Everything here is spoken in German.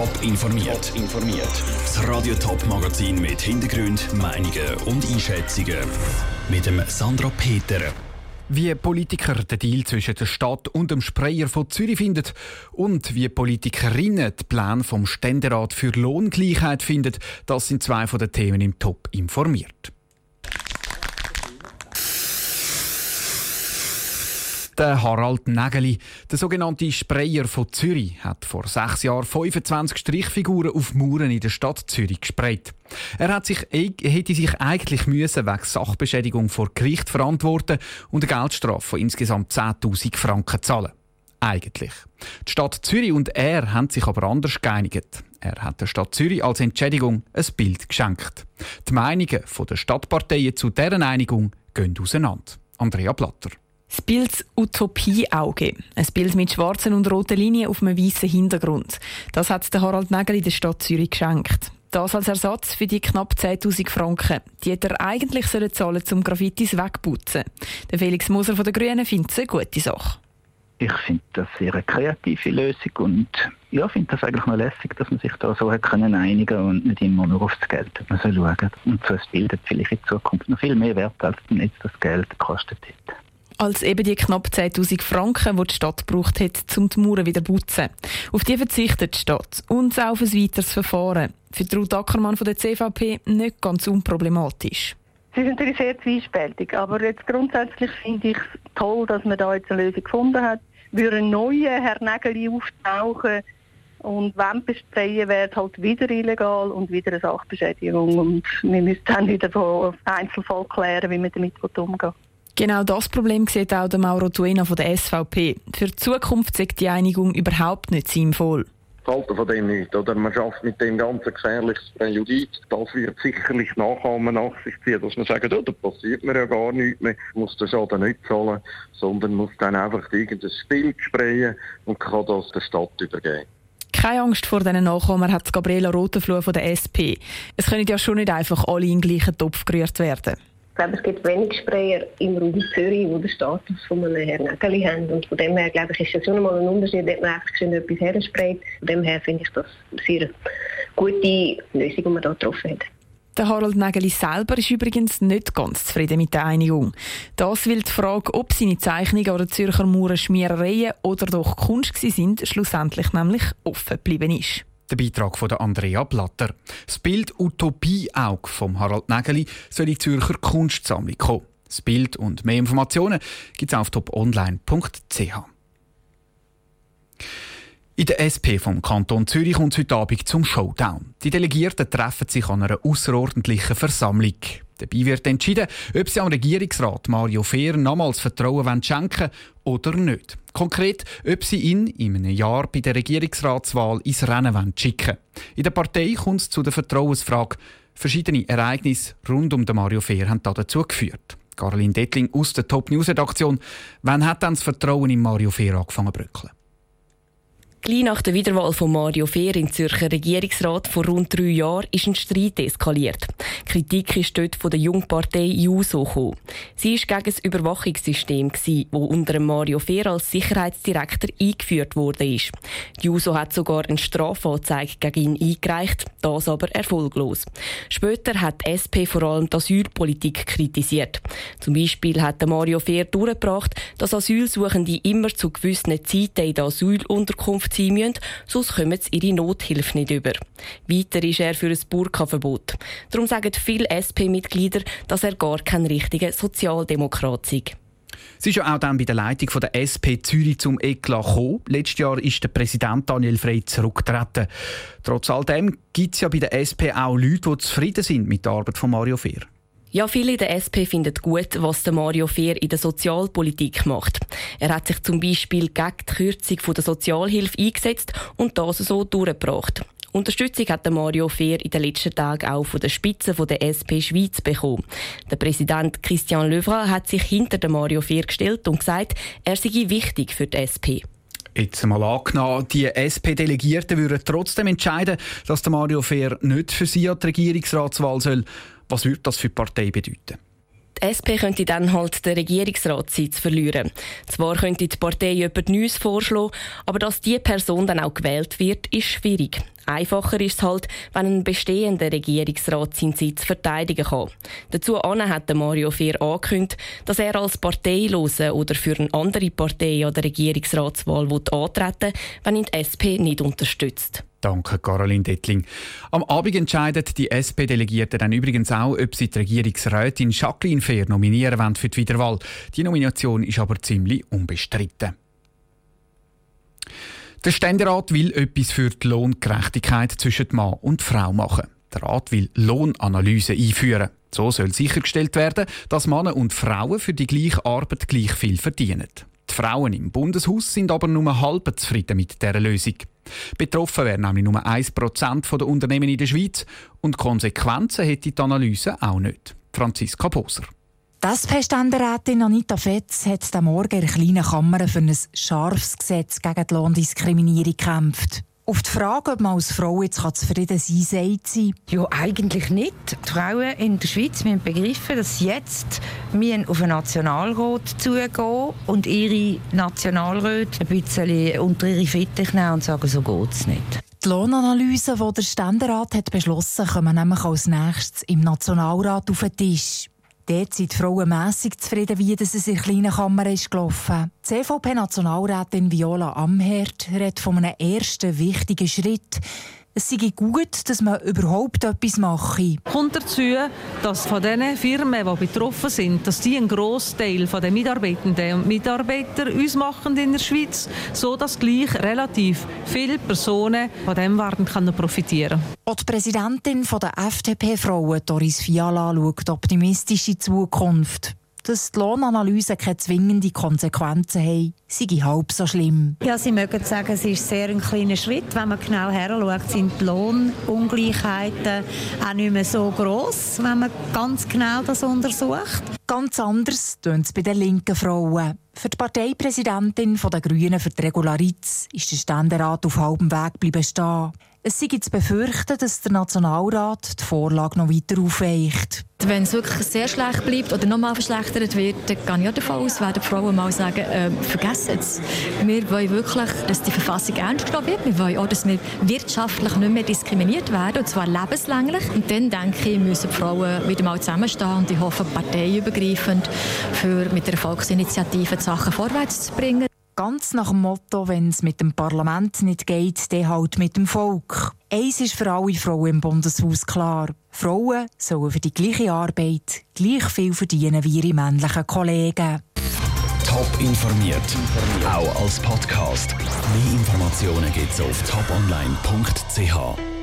Top informiert. informiert. Das Radio Top Magazin mit Hintergrund, Meinungen und Einschätzungen mit dem Sandra Peter. Wie Politiker den Deal zwischen der Stadt und dem Sprayer von Zürich finden und wie Politikerinnen die Pläne vom Ständerat für Lohngleichheit finden, das sind zwei von den Themen im Top informiert. Der Harald Nägeli, der sogenannte Sprayer von Zürich, hat vor sechs Jahren 25 Strichfiguren auf Mauern in der Stadt Zürich gesprayt. Er hat sich, hätte sich eigentlich müssen wegen Sachbeschädigung vor Gericht verantworten und eine Geldstrafe von insgesamt 10.000 Franken zahlen. Eigentlich. Die Stadt Zürich und er haben sich aber anders geeinigt. Er hat der Stadt Zürich als Entschädigung ein Bild geschenkt. Die Meinungen der Stadtparteien zu deren Einigung gehen auseinander. Andrea Platter. Das Bild Utopie-Auge. Ein Bild mit schwarzen und roten Linien auf einem weißen Hintergrund. Das hat der Harald Nägel der Stadt Zürich geschenkt. Das als Ersatz für die knapp 10.000 Franken. Die hätte er eigentlich sollen zahlen zum Graffitis wegputzen. Der Felix Moser von den Grünen findet es eine gute Sache. Ich finde das sehr eine kreative Lösung und ja, finde das eigentlich noch lässig, dass man sich da so hat können einigen und nicht immer nur aufs Geld man soll schauen. Und so ein Bild hat vielleicht in Zukunft noch viel mehr Wert, als jetzt das Geld gekostet hat als eben die knapp 10.000 Franken, die die Stadt gebraucht hat, um die Mauern wieder zu putzen. Auf die verzichtet die Stadt und auch auf ein weiteres Verfahren. Für Ruth Ackermann von der CVP nicht ganz unproblematisch. Sie sind natürlich sehr zwiespältig, aber jetzt grundsätzlich finde ich es toll, dass man da jetzt eine Lösung gefunden hat. Würde ein neuer Herr Nägeli auftauchen und wenn besprayen wird halt wieder illegal und wieder eine Sachbeschädigung und wir müssen dann wieder von Einzelfall klären, wie wir damit umgehen. Genau das Problem sieht auch der Mauro Tuena von der SVP. Für die Zukunft ist die Einigung überhaupt nicht sinnvoll. Ich halte von dem nicht. Oder man schafft mit dem ganzen gefährliches Präjudiz. Das wird sicherlich Nachahmer nach sich ziehen, dass man sagt, oh, da passiert mir ja gar nichts mehr, muss den Schaden nicht zahlen, sondern muss dann einfach irgendein Spiel sprayen und kann das der Stadt übergeben. Keine Angst vor diesen Nachkommen hat Gabriela Rotenfluh von der SP. Es können ja schon nicht einfach alle in den gleichen Topf gerührt werden glaube, es gibt wenig Sprayer im Raum Zürich, die den Status von einem Herrn Nägeli haben. Und von dem her, glaube ich, ist das schon einmal ein Unterschied, ob man einfach schön etwas hersprayt. Von dem her finde ich das eine sehr gute Lösung, die man hier getroffen hat. Der Harald Nägeli selber ist übrigens nicht ganz zufrieden mit der Einigung. Das, weil die Frage, ob seine Zeichnungen oder Zürcher Mauern Schmierereien oder doch Kunst sind, schlussendlich nämlich offen geblieben ist. Der Beitrag von Andrea Blatter. Das Bild Utopie-Auge von Harald Nägeli soll in die Zürcher Kunstsammlung kommen. Das Bild und mehr Informationen gibt es auf toponline.ch. In der SP vom Kanton Zürich kommt es heute Abend zum Showdown. Die Delegierten treffen sich an einer außerordentlichen Versammlung. Dabei wird entschieden, ob sie am Regierungsrat Mario Fehr nochmals Vertrauen schenken oder nicht. Konkret, ob sie ihn in einem Jahr bei der Regierungsratswahl ins Rennen schicken In der Partei kommt es zu der Vertrauensfrage. Verschiedene Ereignisse rund um den Mario Fehr haben dazu geführt. Caroline Dettling aus der Top News Redaktion. Wann hat dann das Vertrauen in Mario Fehr angefangen zu bröckeln? Gleich nach der Wiederwahl von Mario Fehr in Zürcher Regierungsrat vor rund drei Jahren ist ein Streit eskaliert. Kritik ist dort von der Jungpartei JUSO gekommen. Sie war gegen das Überwachungssystem, das unter Mario Fehr als Sicherheitsdirektor eingeführt wurde. Die JUSO hat sogar eine Strafanzeige gegen ihn eingereicht, das aber erfolglos. Später hat die SP vor allem die Asylpolitik kritisiert. Zum Beispiel hat Mario Fehr durchgebracht, dass Asylsuchende immer zu gewissen Zeiten in der Asylunterkunft sein müssen, sonst kommen sie ihre Nothilfe nicht über. Weiter ist er für ein Burka-Verbot. Darum sagen viele SP-Mitglieder, dass er gar kein richtiger Sozialdemokrat sei. Es ist ja auch dann bei der Leitung der SP Zürich zum Eklat gekommen. Letztes Jahr ist der Präsident Daniel Frey zurückgetreten. Trotz all dem gibt es ja bei der SP auch Leute, die zufrieden sind mit der Arbeit von Mario Fehr. Ja, viele in der SP finden gut, was der Mario Fehr in der Sozialpolitik macht. Er hat sich zum Beispiel gegen die Kürzung der Sozialhilfe eingesetzt und das so durchgebracht. Unterstützung hat der Mario Fehr in den letzten Tagen auch von der Spitze der SP Schweiz bekommen. Der Präsident Christian Löwra hat sich hinter den Mario Fehr gestellt und gesagt, er sei wichtig für die SP. Jetzt mal angenommen, die SP-Delegierten würden trotzdem entscheiden, dass der Mario Fehr nicht für sie an die Regierungsratswahl soll. Was würde das für die Partei bedeuten? Die SP könnte dann halt den Regierungsratssitz verlieren. Zwar könnte die Partei jemand Neues vorschlagen, aber dass diese Person dann auch gewählt wird, ist schwierig. Einfacher ist es halt, wenn ein bestehender Regierungsrat seinen Sitz verteidigen kann. Dazu hat Mario Fehr angekündigt, dass er als Parteilose oder für eine andere Partei an der Regierungsratswahl antreten will, wenn ihn die SP nicht unterstützt. Danke, Caroline Dettling. Am Abend entscheidet die SP-Delegierten dann übrigens auch, ob sie die Regierungsrätin Jacqueline Fair nominieren wollen für die Wiederwahl. Die Nomination ist aber ziemlich unbestritten. Der Ständerat will etwas für die Lohngerechtigkeit zwischen Mann und Frau machen. Der Rat will Lohnanalyse einführen. So soll sichergestellt werden, dass Männer und Frauen für die gleiche Arbeit gleich viel verdienen. Die Frauen im Bundeshaus sind aber nur halb zufrieden mit dieser Lösung. Betroffen wären nämlich nur 1% der Unternehmen in der Schweiz und Konsequenzen hätte die Analyse auch nicht. Franziska Poser. Das SP-Ständerätin Anita Fetz hat am Morgen in der kleinen Kammer für ein scharfes Gesetz gegen die Lohndiskriminierung gekämpft. Auf die Frage, ob man als Frau jetzt zufrieden sein kann, sagt sie. Ja, eigentlich nicht. Die Frauen in der Schweiz müssen begreifen, dass jetzt wir auf einen Nationalrat zugehen und ihre Nationalräte ein bisschen unter ihre Fitte nehmen und sagen, so geht es nicht. Die Lohnanalyse, die der Ständerat hat beschlossen hat, kommen nämlich als nächstes im Nationalrat auf den Tisch. Dort sind die Frauen mässig zufrieden, wie es in der kleinen Kammer ist gelaufen. Die CVP-Nationalrätin Viola Amherd redet von einem ersten wichtigen Schritt. Es sei gut, dass man überhaupt etwas mache. Kommt dazu, dass von den Firmen, die betroffen sind, dass die einen Großteil der Mitarbeitenden und Mitarbeiter uns machen in der Schweiz, so dass gleich relativ viele Personen von dem werden können profitieren. Auch die Präsidentin der FDP-Frauen, Doris Fiala, schaut optimistisch in die Zukunft dass die Lohnanalyse keine zwingenden Konsequenzen haben, sei halb so schlimm. Ja, Sie mögen sagen, es ist sehr ein kleiner Schritt. Wenn man genau heranschaut, sind die Lohnungleichheiten auch nicht mehr so gross, wenn man ganz genau das untersucht. Ganz anders tönt es bei den linken Frauen. Für die Parteipräsidentin der Grünen für die Regularitz ist der Ständerat auf halbem Weg geblieben stehen. Es sei zu befürchten, dass der Nationalrat die Vorlage noch weiter aufweicht. Wenn es wirklich sehr schlecht bleibt oder noch mal verschlechtert wird, dann gehe ich davon aus, werden die Frauen mal sagen, äh, vergessen es. Wir wollen wirklich, dass die Verfassung ernst genommen wird. Wir wollen auch, dass wir wirtschaftlich nicht mehr diskriminiert werden, und zwar lebenslänglich. Und dann, denke ich, müssen die Frauen wieder mal zusammenstehen und ich hoffe, parteiübergreifend für mit der Volksinitiative die Sachen vorwärts zu bringen. Ganz nach dem Motto, wenn es mit dem Parlament nicht geht, dann halt mit dem Volk. Eins ist für alle Frauen im Bundeshaus klar. Frauen sollen für die gleiche Arbeit gleich viel verdienen wie ihre männlichen Kollegen. Top informiert, auch als Podcast. Mehr Informationen gibt es auf toponline.ch.